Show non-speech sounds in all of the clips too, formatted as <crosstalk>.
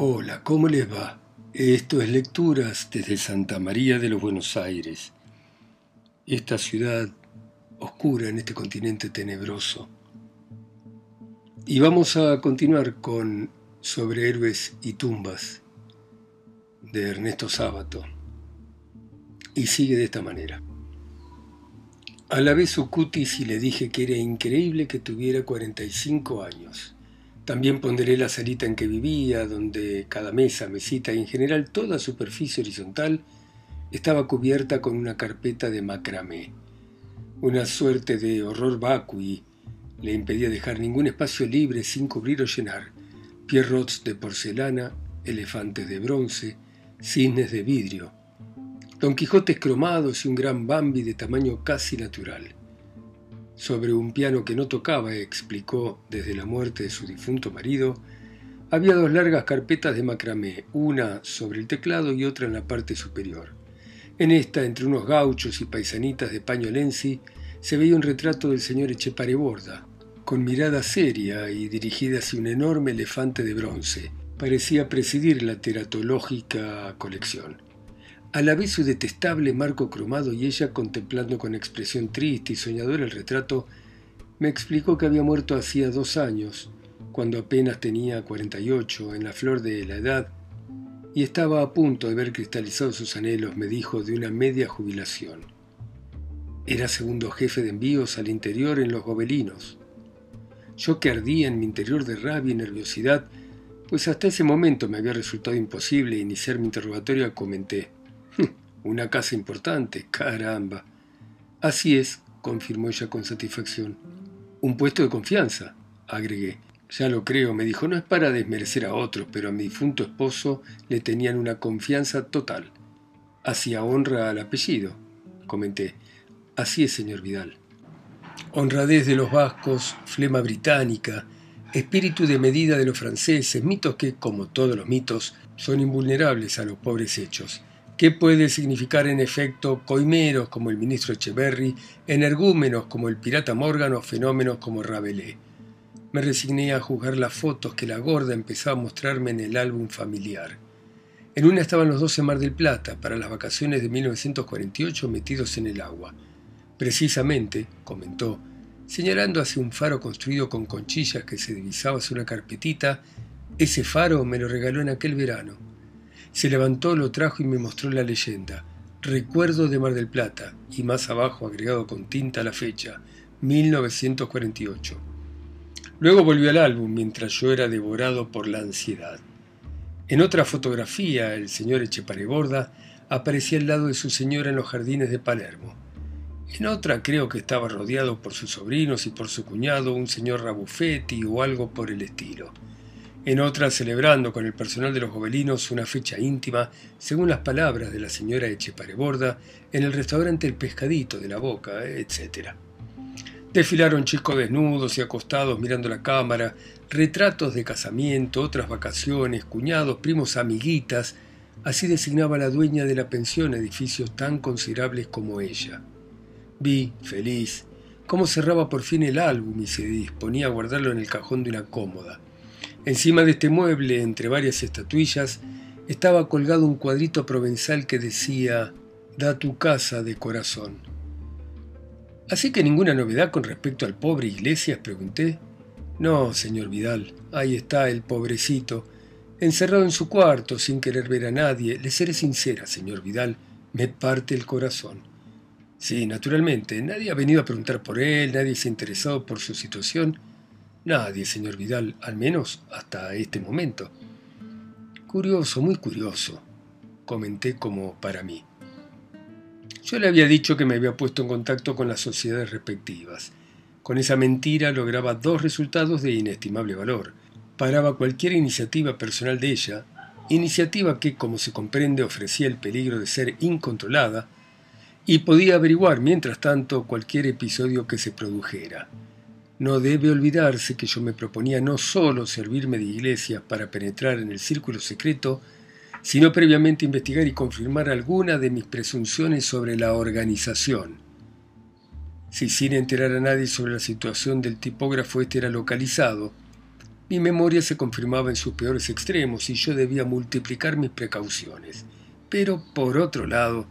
Hola, ¿cómo les va? Esto es Lecturas desde Santa María de los Buenos Aires, esta ciudad oscura en este continente tenebroso. Y vamos a continuar con Sobre héroes y tumbas de Ernesto Sábato. Y sigue de esta manera. A la vez su cutis y le dije que era increíble que tuviera 45 años también ponderé la salita en que vivía, donde cada mesa, mesita y en general toda superficie horizontal estaba cubierta con una carpeta de macramé. Una suerte de horror vacui le impedía dejar ningún espacio libre sin cubrir o llenar. Pierrots de porcelana, elefantes de bronce, cisnes de vidrio, Don Quijotes cromados y un gran Bambi de tamaño casi natural sobre un piano que no tocaba, explicó desde la muerte de su difunto marido, había dos largas carpetas de macramé, una sobre el teclado y otra en la parte superior. En esta, entre unos gauchos y paisanitas de paño lenzi, se veía un retrato del señor Echepareborda, con mirada seria y dirigida hacia un enorme elefante de bronce. Parecía presidir la teratológica colección. A la vez su detestable marco cromado y ella contemplando con expresión triste y soñadora el retrato, me explicó que había muerto hacía dos años, cuando apenas tenía 48, en la flor de la edad, y estaba a punto de ver cristalizados sus anhelos, me dijo, de una media jubilación. Era segundo jefe de envíos al interior en los gobelinos. Yo que ardía en mi interior de rabia y nerviosidad, pues hasta ese momento me había resultado imposible iniciar mi interrogatorio, comenté. Una casa importante, caramba. Así es, confirmó ella con satisfacción. Un puesto de confianza, agregué. Ya lo creo, me dijo, no es para desmerecer a otros, pero a mi difunto esposo le tenían una confianza total. Hacía honra al apellido, comenté. Así es, señor Vidal. Honradez de los vascos, flema británica, espíritu de medida de los franceses, mitos que, como todos los mitos, son invulnerables a los pobres hechos. ¿Qué puede significar en efecto coimeros como el ministro Echeverry, energúmenos como el pirata Morgan o fenómenos como Rabelais? Me resigné a juzgar las fotos que la gorda empezaba a mostrarme en el álbum familiar. En una estaban los dos en Mar del Plata, para las vacaciones de 1948 metidos en el agua. Precisamente, comentó, señalando hacia un faro construido con conchillas que se divisaba hacia una carpetita, ese faro me lo regaló en aquel verano. Se levantó, lo trajo y me mostró la leyenda. Recuerdo de Mar del Plata, y más abajo agregado con tinta la fecha, 1948. Luego volvió al álbum mientras yo era devorado por la ansiedad. En otra fotografía, el señor Echepareborda aparecía al lado de su señora en los jardines de Palermo. En otra creo que estaba rodeado por sus sobrinos y por su cuñado, un señor Rabuffetti o algo por el estilo en otra celebrando con el personal de los gobelinos una fecha íntima, según las palabras de la señora Echepareborda, en el restaurante El Pescadito de la Boca, etc. Desfilaron chicos desnudos y acostados mirando la cámara, retratos de casamiento, otras vacaciones, cuñados, primos, amiguitas, así designaba la dueña de la pensión edificios tan considerables como ella. Vi, feliz, cómo cerraba por fin el álbum y se disponía a guardarlo en el cajón de una cómoda. Encima de este mueble, entre varias estatuillas, estaba colgado un cuadrito provenzal que decía Da tu casa de corazón. Así que ninguna novedad con respecto al pobre Iglesias, pregunté. No, señor Vidal, ahí está el pobrecito, encerrado en su cuarto sin querer ver a nadie. Le seré sincera, señor Vidal, me parte el corazón. Sí, naturalmente, nadie ha venido a preguntar por él, nadie se ha interesado por su situación Nadie, señor Vidal, al menos hasta este momento. Curioso, muy curioso, comenté como para mí. Yo le había dicho que me había puesto en contacto con las sociedades respectivas. Con esa mentira lograba dos resultados de inestimable valor. Paraba cualquier iniciativa personal de ella, iniciativa que, como se comprende, ofrecía el peligro de ser incontrolada, y podía averiguar, mientras tanto, cualquier episodio que se produjera. No debe olvidarse que yo me proponía no solo servirme de iglesia para penetrar en el círculo secreto, sino previamente investigar y confirmar alguna de mis presunciones sobre la organización. Si sin enterar a nadie sobre la situación del tipógrafo este era localizado, Mi memoria se confirmaba en sus peores extremos y yo debía multiplicar mis precauciones. Pero, por otro lado,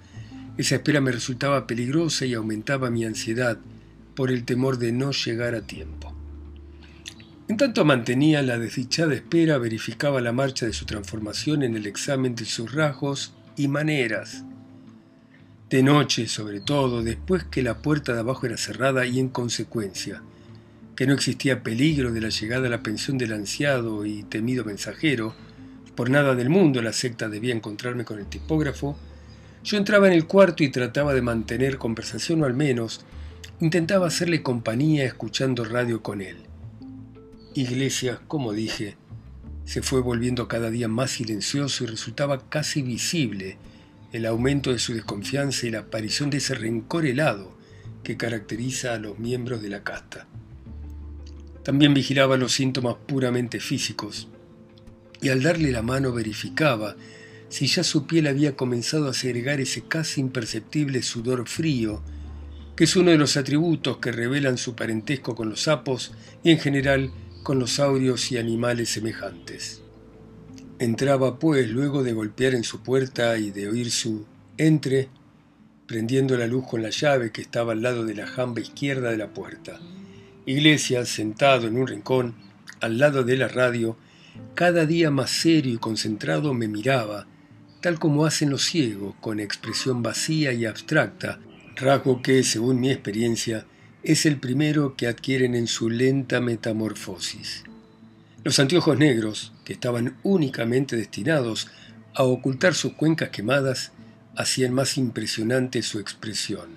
esa espera me resultaba peligrosa y aumentaba mi ansiedad por el temor de no llegar a tiempo. En tanto mantenía la desdichada espera, verificaba la marcha de su transformación en el examen de sus rasgos y maneras. De noche, sobre todo, después que la puerta de abajo era cerrada y en consecuencia, que no existía peligro de la llegada a la pensión del ansiado y temido mensajero, por nada del mundo la secta debía encontrarme con el tipógrafo, yo entraba en el cuarto y trataba de mantener conversación o al menos intentaba hacerle compañía escuchando radio con él. Iglesias, como dije, se fue volviendo cada día más silencioso y resultaba casi visible el aumento de su desconfianza y la aparición de ese rencor helado que caracteriza a los miembros de la casta. También vigilaba los síntomas puramente físicos y al darle la mano verificaba si ya su piel había comenzado a segregar ese casi imperceptible sudor frío, que es uno de los atributos que revelan su parentesco con los sapos y en general con los saurios y animales semejantes. Entraba, pues, luego de golpear en su puerta y de oír su entre, prendiendo la luz con la llave que estaba al lado de la jamba izquierda de la puerta. Iglesias, sentado en un rincón, al lado de la radio, cada día más serio y concentrado me miraba, tal como hacen los ciegos, con expresión vacía y abstracta, rasgo que, según mi experiencia, es el primero que adquieren en su lenta metamorfosis. Los anteojos negros, que estaban únicamente destinados a ocultar sus cuencas quemadas, hacían más impresionante su expresión.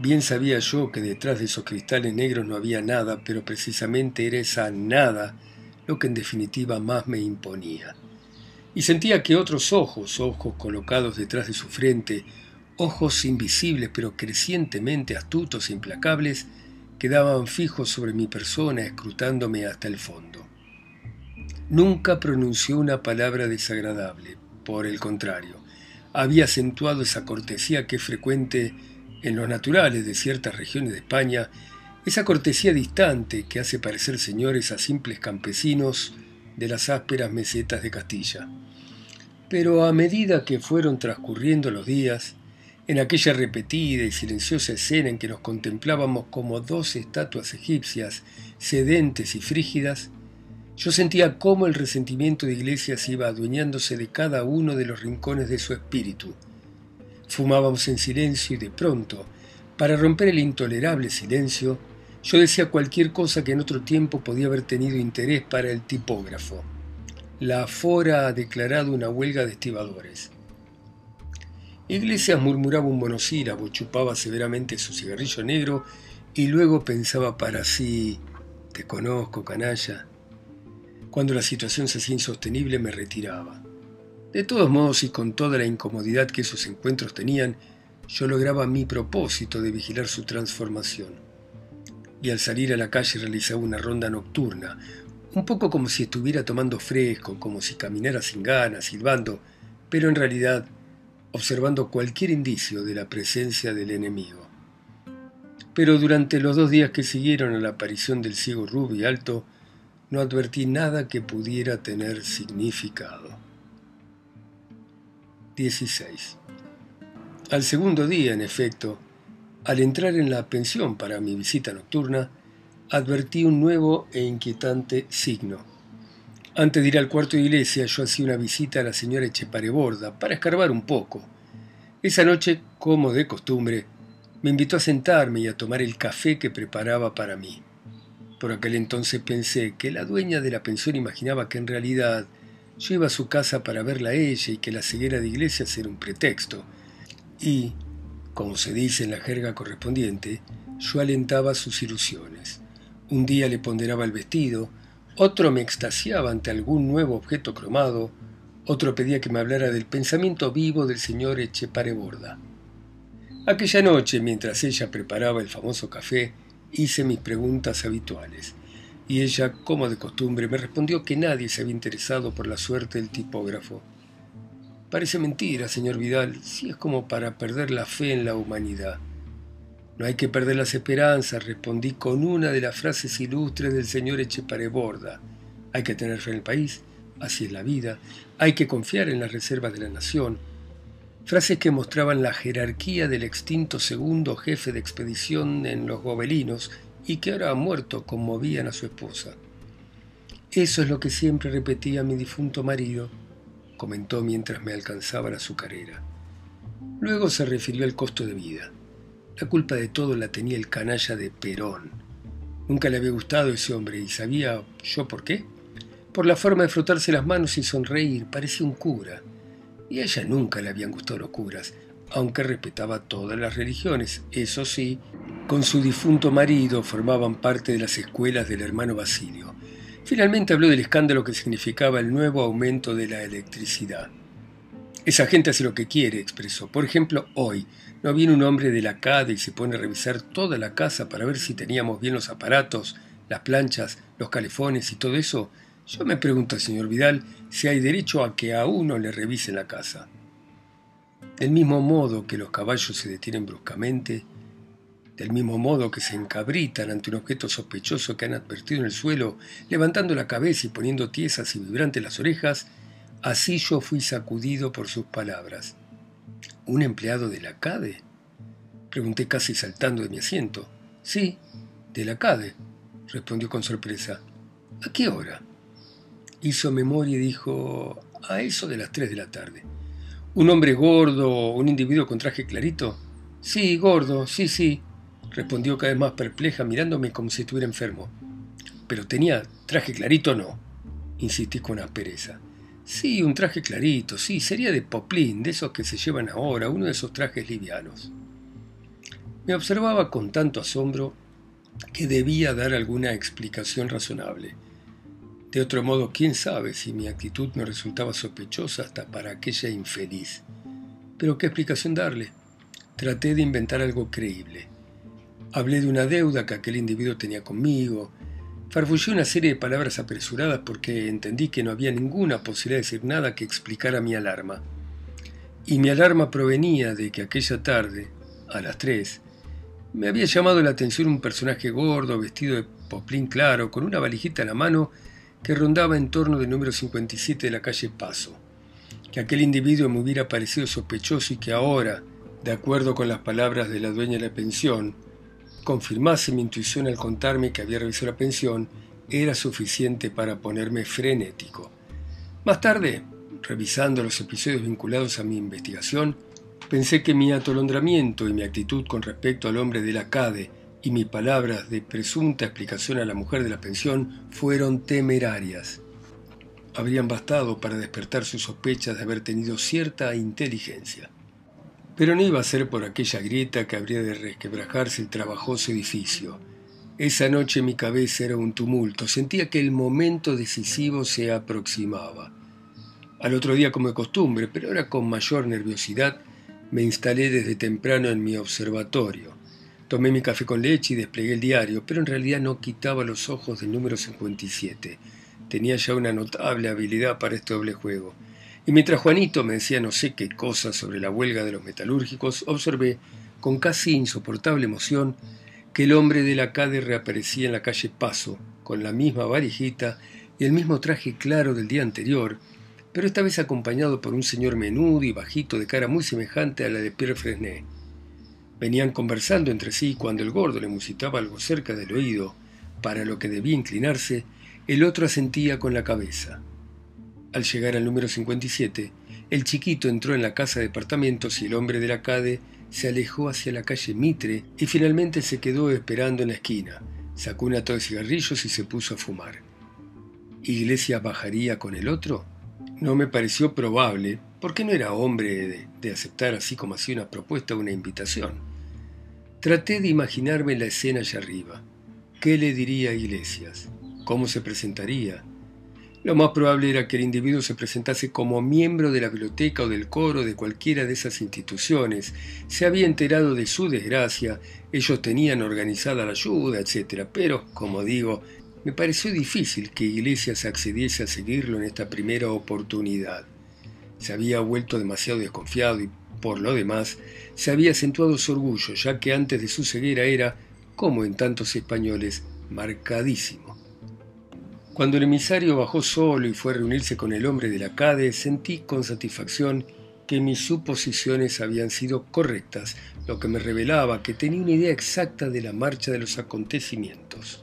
Bien sabía yo que detrás de esos cristales negros no había nada, pero precisamente era esa nada lo que en definitiva más me imponía. Y sentía que otros ojos, ojos colocados detrás de su frente, ojos invisibles pero crecientemente astutos e implacables, quedaban fijos sobre mi persona, escrutándome hasta el fondo. Nunca pronunció una palabra desagradable, por el contrario, había acentuado esa cortesía que es frecuente en los naturales de ciertas regiones de España, esa cortesía distante que hace parecer señores a simples campesinos de las ásperas mesetas de Castilla. Pero a medida que fueron transcurriendo los días, en aquella repetida y silenciosa escena en que nos contemplábamos como dos estatuas egipcias, sedentes y frígidas, yo sentía cómo el resentimiento de Iglesias iba adueñándose de cada uno de los rincones de su espíritu, Fumábamos en silencio y de pronto, para romper el intolerable silencio, yo decía cualquier cosa que en otro tiempo podía haber tenido interés para el tipógrafo. La Afora ha declarado una huelga de estibadores. Iglesias murmuraba un monosílabo, chupaba severamente su cigarrillo negro y luego pensaba para sí, te conozco, canalla. Cuando la situación se hacía insostenible me retiraba. De todos modos y con toda la incomodidad que esos encuentros tenían, yo lograba mi propósito de vigilar su transformación. Y al salir a la calle realizaba una ronda nocturna, un poco como si estuviera tomando fresco, como si caminara sin ganas, silbando, pero en realidad observando cualquier indicio de la presencia del enemigo. Pero durante los dos días que siguieron a la aparición del ciego rubio y alto, no advertí nada que pudiera tener significado. 16. Al segundo día, en efecto, al entrar en la pensión para mi visita nocturna, advertí un nuevo e inquietante signo. Antes de ir al cuarto de iglesia, yo hacía una visita a la señora Echepareborda para escarbar un poco. Esa noche, como de costumbre, me invitó a sentarme y a tomar el café que preparaba para mí. Por aquel entonces pensé que la dueña de la pensión imaginaba que en realidad yo iba a su casa para verla a ella y que la ceguera de iglesias era un pretexto. Y, como se dice en la jerga correspondiente, yo alentaba sus ilusiones. Un día le ponderaba el vestido, otro me extasiaba ante algún nuevo objeto cromado, otro pedía que me hablara del pensamiento vivo del señor Echepareborda. Aquella noche, mientras ella preparaba el famoso café, hice mis preguntas habituales y ella, como de costumbre, me respondió que nadie se había interesado por la suerte del tipógrafo. Parece mentira, señor Vidal, si es como para perder la fe en la humanidad. No hay que perder las esperanzas, respondí con una de las frases ilustres del señor Echepareborda. hay que tener fe en el país, así es la vida, hay que confiar en las reservas de la nación. Frases que mostraban la jerarquía del extinto segundo jefe de expedición en los gobelinos y que ahora ha muerto conmovían a su esposa. Eso es lo que siempre repetía mi difunto marido, comentó mientras me alcanzaba la azucarera. Luego se refirió al costo de vida. La culpa de todo la tenía el canalla de Perón. Nunca le había gustado ese hombre y sabía yo por qué. Por la forma de frotarse las manos y sonreír, parecía un cura. Y a ella nunca le habían gustado los curas, aunque respetaba todas las religiones. Eso sí, con su difunto marido formaban parte de las escuelas del hermano Basilio. Finalmente habló del escándalo que significaba el nuevo aumento de la electricidad. Esa gente hace lo que quiere, expresó. Por ejemplo, hoy no viene un hombre de la CADE y se pone a revisar toda la casa para ver si teníamos bien los aparatos, las planchas, los calefones y todo eso. Yo me pregunto, señor Vidal, si hay derecho a que a uno le revisen la casa. Del mismo modo que los caballos se detienen bruscamente, del mismo modo que se encabritan ante un objeto sospechoso que han advertido en el suelo, levantando la cabeza y poniendo tiesas y vibrantes las orejas, así yo fui sacudido por sus palabras. ¿Un empleado de la CADE? Pregunté casi saltando de mi asiento. Sí, de la CADE, respondió con sorpresa. ¿A qué hora? Hizo memoria y dijo, a eso de las tres de la tarde. ¿Un hombre gordo, un individuo con traje clarito? Sí, gordo, sí, sí, respondió cada vez más perpleja mirándome como si estuviera enfermo. Pero tenía traje clarito no, insistí con aspereza. Sí, un traje clarito, sí, sería de poplín, de esos que se llevan ahora, uno de esos trajes livianos. Me observaba con tanto asombro que debía dar alguna explicación razonable. De otro modo, quién sabe si mi actitud me resultaba sospechosa hasta para aquella infeliz. Pero qué explicación darle. Traté de inventar algo creíble. Hablé de una deuda que aquel individuo tenía conmigo. Farfullé una serie de palabras apresuradas porque entendí que no había ninguna posibilidad de decir nada que explicara mi alarma. Y mi alarma provenía de que aquella tarde, a las tres, me había llamado la atención un personaje gordo, vestido de poplín claro, con una valijita en la mano, que rondaba en torno del número 57 de la calle Paso. Que aquel individuo me hubiera parecido sospechoso y que ahora, de acuerdo con las palabras de la dueña de la pensión, confirmase mi intuición al contarme que había revisado la pensión, era suficiente para ponerme frenético. Más tarde, revisando los episodios vinculados a mi investigación, pensé que mi atolondramiento y mi actitud con respecto al hombre de la CADE y mis palabras de presunta explicación a la mujer de la pensión fueron temerarias. Habrían bastado para despertar sus sospechas de haber tenido cierta inteligencia. Pero no iba a ser por aquella grieta que habría de resquebrajarse el trabajoso edificio. Esa noche mi cabeza era un tumulto, sentía que el momento decisivo se aproximaba. Al otro día, como de costumbre, pero ahora con mayor nerviosidad, me instalé desde temprano en mi observatorio. Tomé mi café con leche y desplegué el diario, pero en realidad no quitaba los ojos del número 57. Tenía ya una notable habilidad para este doble juego. Y mientras Juanito me decía no sé qué cosa sobre la huelga de los metalúrgicos, observé, con casi insoportable emoción, que el hombre de la CADE reaparecía en la calle Paso, con la misma varijita y el mismo traje claro del día anterior, pero esta vez acompañado por un señor menudo y bajito de cara muy semejante a la de Pierre Fresnay. Venían conversando entre sí cuando el gordo le musitaba algo cerca del oído, para lo que debía inclinarse, el otro asentía con la cabeza. Al llegar al número 57, el chiquito entró en la casa de departamentos y el hombre de la CADE se alejó hacia la calle Mitre y finalmente se quedó esperando en la esquina. Sacó una toda de cigarrillos y se puso a fumar. ¿Iglesia bajaría con el otro? No me pareció probable, porque no era hombre de, de aceptar así como así una propuesta o una invitación. Traté de imaginarme la escena allá arriba. ¿Qué le diría a Iglesias? ¿Cómo se presentaría? Lo más probable era que el individuo se presentase como miembro de la biblioteca o del coro de cualquiera de esas instituciones. Se había enterado de su desgracia, ellos tenían organizada la ayuda, etc. Pero, como digo, me pareció difícil que Iglesias accediese a seguirlo en esta primera oportunidad. Se había vuelto demasiado desconfiado y, por lo demás, se había acentuado su orgullo, ya que antes de su ceguera era, como en tantos españoles, marcadísimo. Cuando el emisario bajó solo y fue a reunirse con el hombre de la CADE, sentí con satisfacción que mis suposiciones habían sido correctas, lo que me revelaba que tenía una idea exacta de la marcha de los acontecimientos.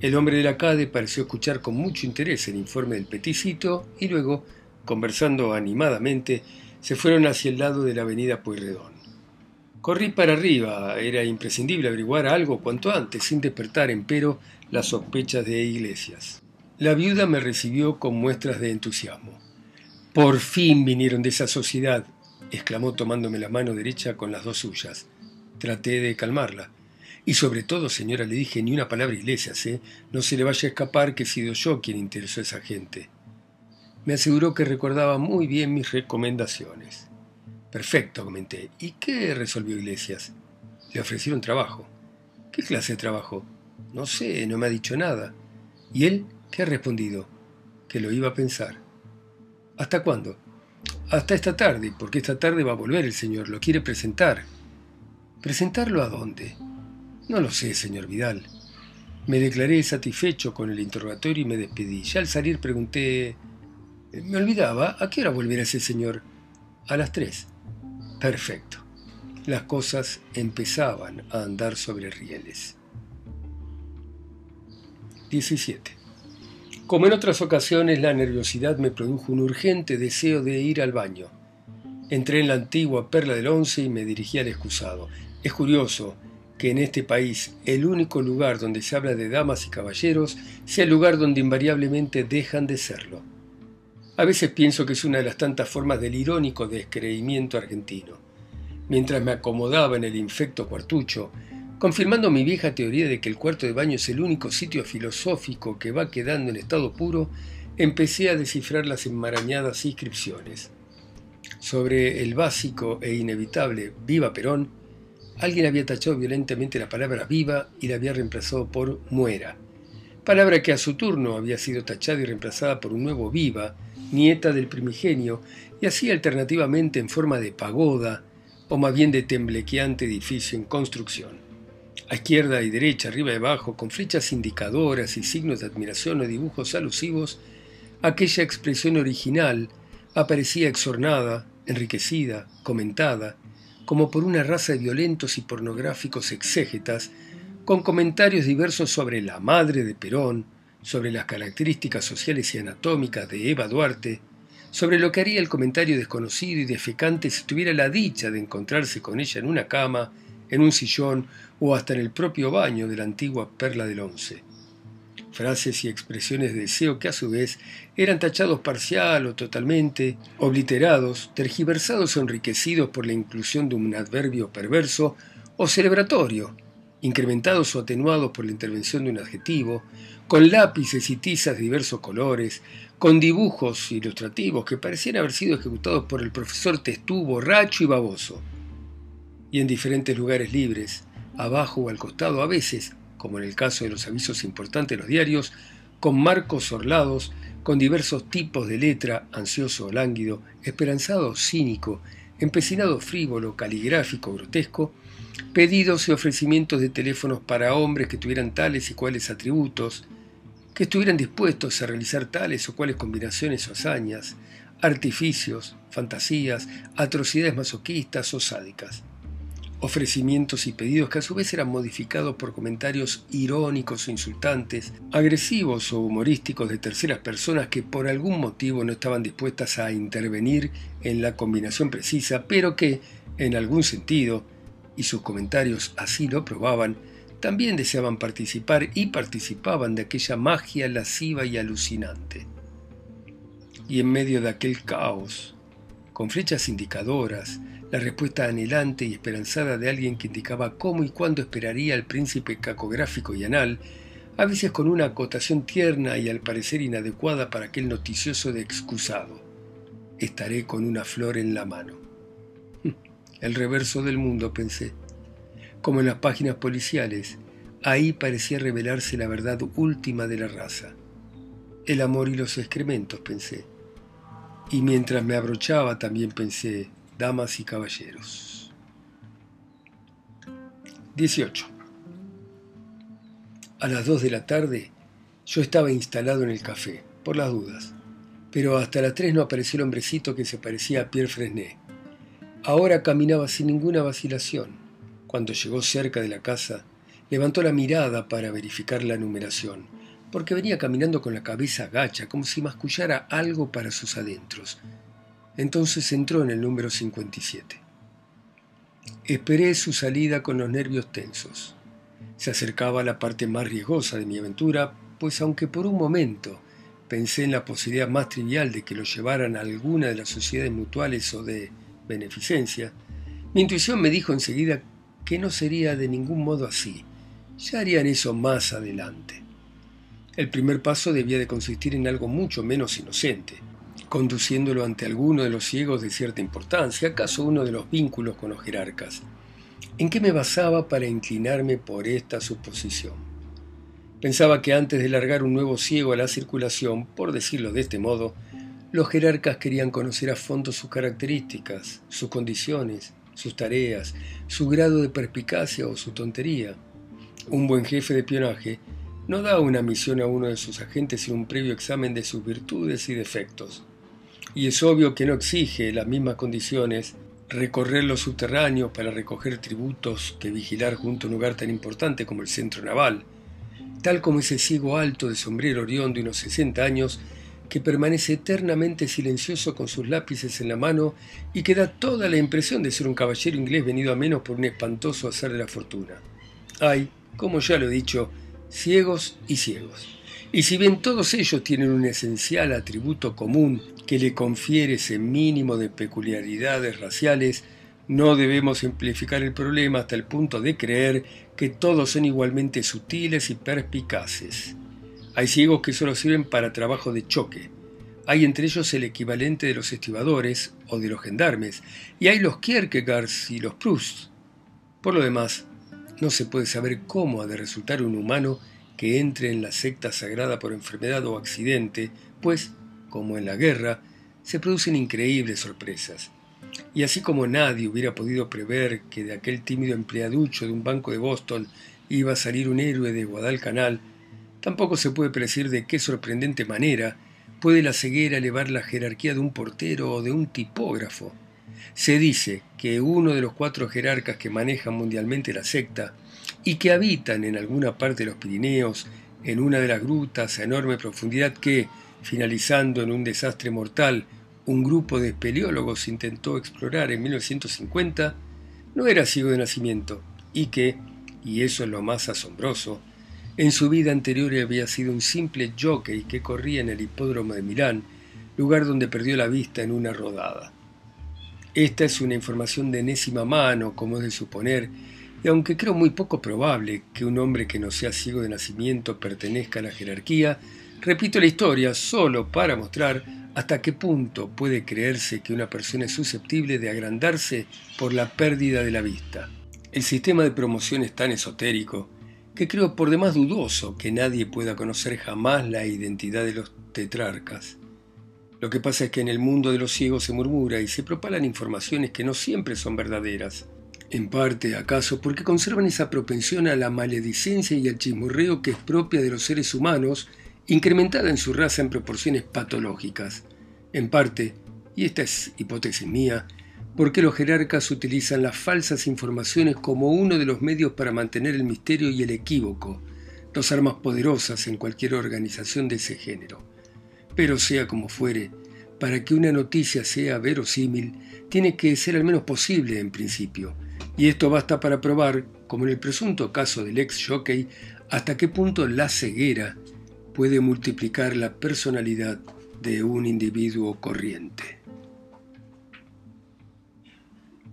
El hombre de la CADE pareció escuchar con mucho interés el informe del peticito y luego, conversando animadamente, se fueron hacia el lado de la avenida Pueyrredón. Corrí para arriba, era imprescindible averiguar algo cuanto antes, sin despertar, empero, las sospechas de Iglesias. La viuda me recibió con muestras de entusiasmo. Por fin vinieron de esa sociedad, exclamó tomándome la mano derecha con las dos suyas. Traté de calmarla. Y sobre todo, señora, le dije ni una palabra Iglesias, ¿eh? No se le vaya a escapar que he sido yo quien interesó a esa gente. Me aseguró que recordaba muy bien mis recomendaciones. Perfecto, comenté. ¿Y qué resolvió Iglesias? Le ofrecieron trabajo. ¿Qué clase de trabajo? No sé, no me ha dicho nada. ¿Y él qué ha respondido? Que lo iba a pensar. ¿Hasta cuándo? Hasta esta tarde, porque esta tarde va a volver el señor, lo quiere presentar. ¿Presentarlo a dónde? No lo sé, señor Vidal. Me declaré satisfecho con el interrogatorio y me despedí. Ya al salir pregunté... Me olvidaba, ¿a qué hora volverá ese señor? A las tres. Perfecto. Las cosas empezaban a andar sobre rieles. 17. Como en otras ocasiones, la nerviosidad me produjo un urgente deseo de ir al baño. Entré en la antigua Perla del Once y me dirigí al excusado. Es curioso que en este país el único lugar donde se habla de damas y caballeros sea el lugar donde invariablemente dejan de serlo. A veces pienso que es una de las tantas formas del irónico descreimiento argentino. Mientras me acomodaba en el infecto cuartucho, confirmando mi vieja teoría de que el cuarto de baño es el único sitio filosófico que va quedando en estado puro, empecé a descifrar las enmarañadas inscripciones. Sobre el básico e inevitable Viva Perón, alguien había tachado violentamente la palabra viva y la había reemplazado por muera, palabra que a su turno había sido tachada y reemplazada por un nuevo viva, nieta del primigenio, y así alternativamente en forma de pagoda, o más bien de temblequeante edificio en construcción a izquierda y derecha, arriba y abajo, con flechas indicadoras y signos de admiración o dibujos alusivos, aquella expresión original aparecía exornada, enriquecida, comentada, como por una raza de violentos y pornográficos exégetas, con comentarios diversos sobre la madre de Perón, sobre las características sociales y anatómicas de Eva Duarte, sobre lo que haría el comentario desconocido y defecante si tuviera la dicha de encontrarse con ella en una cama, en un sillón o hasta en el propio baño de la antigua Perla del Once. Frases y expresiones de deseo que a su vez eran tachados parcial o totalmente, obliterados, tergiversados o enriquecidos por la inclusión de un adverbio perverso o celebratorio, incrementados o atenuados por la intervención de un adjetivo, con lápices y tizas de diversos colores, con dibujos ilustrativos que parecían haber sido ejecutados por el profesor Testú borracho y baboso, y en diferentes lugares libres, abajo o al costado a veces, como en el caso de los avisos importantes de los diarios, con marcos orlados, con diversos tipos de letra, ansioso o lánguido, esperanzado o cínico, empecinado frívolo, caligráfico, grotesco, pedidos y ofrecimientos de teléfonos para hombres que tuvieran tales y cuales atributos, que estuvieran dispuestos a realizar tales o cuales combinaciones o hazañas, artificios, fantasías, atrocidades masoquistas o sádicas ofrecimientos y pedidos que a su vez eran modificados por comentarios irónicos o insultantes, agresivos o humorísticos de terceras personas que por algún motivo no estaban dispuestas a intervenir en la combinación precisa, pero que, en algún sentido, y sus comentarios así lo probaban, también deseaban participar y participaban de aquella magia lasciva y alucinante. Y en medio de aquel caos, con flechas indicadoras, la respuesta anhelante y esperanzada de alguien que indicaba cómo y cuándo esperaría al príncipe cacográfico y anal, a veces con una acotación tierna y al parecer inadecuada para aquel noticioso de excusado. Estaré con una flor en la mano. <laughs> El reverso del mundo, pensé. Como en las páginas policiales, ahí parecía revelarse la verdad última de la raza. El amor y los excrementos, pensé. Y mientras me abrochaba también pensé, damas y caballeros. 18. A las 2 de la tarde Yo estaba instalado en el café, por las dudas, pero hasta las tres no apareció el hombrecito que se parecía a Pierre Fresnay. Ahora caminaba sin ninguna vacilación. Cuando llegó cerca de la casa, levantó la mirada para verificar la numeración, porque venía caminando con la cabeza gacha, como si mascullara algo para sus adentros. Entonces entró en el número 57. Esperé su salida con los nervios tensos. Se acercaba a la parte más riesgosa de mi aventura, pues aunque por un momento pensé en la posibilidad más trivial de que lo llevaran a alguna de las sociedades mutuales o de beneficencia, mi intuición me dijo enseguida que no sería de ningún modo así. Ya harían eso más adelante. El primer paso debía de consistir en algo mucho menos inocente, conduciéndolo ante alguno de los ciegos de cierta importancia, acaso uno de los vínculos con los jerarcas. ¿En qué me basaba para inclinarme por esta suposición? Pensaba que antes de largar un nuevo ciego a la circulación, por decirlo de este modo, los jerarcas querían conocer a fondo sus características, sus condiciones, sus tareas, su grado de perspicacia o su tontería. Un buen jefe de espionaje no da una misión a uno de sus agentes sin un previo examen de sus virtudes y defectos. Y es obvio que no exige las mismas condiciones recorrer los subterráneos para recoger tributos que vigilar junto a un lugar tan importante como el centro naval, tal como ese ciego alto de sombrero orión de unos 60 años que permanece eternamente silencioso con sus lápices en la mano y que da toda la impresión de ser un caballero inglés venido a menos por un espantoso hacer de la fortuna. Hay, como ya lo he dicho, ciegos y ciegos. Y si bien todos ellos tienen un esencial atributo común que le confiere ese mínimo de peculiaridades raciales, no debemos simplificar el problema hasta el punto de creer que todos son igualmente sutiles y perspicaces. Hay ciegos que solo sirven para trabajo de choque. Hay entre ellos el equivalente de los estibadores o de los gendarmes, y hay los Kierkegaards y los Proust. Por lo demás, no se puede saber cómo ha de resultar un humano que entre en la secta sagrada por enfermedad o accidente, pues, como en la guerra, se producen increíbles sorpresas. Y así como nadie hubiera podido prever que de aquel tímido empleaducho de un banco de Boston iba a salir un héroe de Guadalcanal, Tampoco se puede predecir de qué sorprendente manera puede la ceguera elevar la jerarquía de un portero o de un tipógrafo. Se dice que uno de los cuatro jerarcas que manejan mundialmente la secta y que habitan en alguna parte de los Pirineos, en una de las grutas a enorme profundidad que, finalizando en un desastre mortal, un grupo de espeleólogos intentó explorar en 1950, no era ciego de nacimiento y que, y eso es lo más asombroso, en su vida anterior había sido un simple jockey que corría en el hipódromo de Milán, lugar donde perdió la vista en una rodada. Esta es una información de enésima mano, como es de suponer, y aunque creo muy poco probable que un hombre que no sea ciego de nacimiento pertenezca a la jerarquía, repito la historia solo para mostrar hasta qué punto puede creerse que una persona es susceptible de agrandarse por la pérdida de la vista. El sistema de promoción es tan esotérico que creo por demás dudoso que nadie pueda conocer jamás la identidad de los tetrarcas. Lo que pasa es que en el mundo de los ciegos se murmura y se propalan informaciones que no siempre son verdaderas. En parte, acaso, porque conservan esa propensión a la maledicencia y al chismorreo que es propia de los seres humanos, incrementada en su raza en proporciones patológicas. En parte, y esta es hipótesis mía, ¿Por qué los jerarcas utilizan las falsas informaciones como uno de los medios para mantener el misterio y el equívoco, dos armas poderosas en cualquier organización de ese género. Pero sea como fuere, para que una noticia sea verosímil, tiene que ser al menos posible en principio, y esto basta para probar, como en el presunto caso del ex jockey, hasta qué punto la ceguera puede multiplicar la personalidad de un individuo corriente.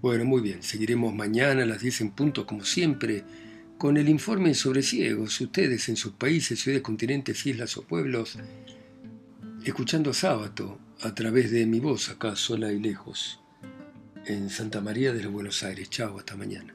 Bueno, muy bien, seguiremos mañana las 10 en punto, como siempre, con el informe sobre ciegos, ustedes en sus países, ciudades, continentes, islas o pueblos, escuchando a Sábato a través de mi voz acá sola y lejos, en Santa María de los Buenos Aires. Chao, hasta mañana.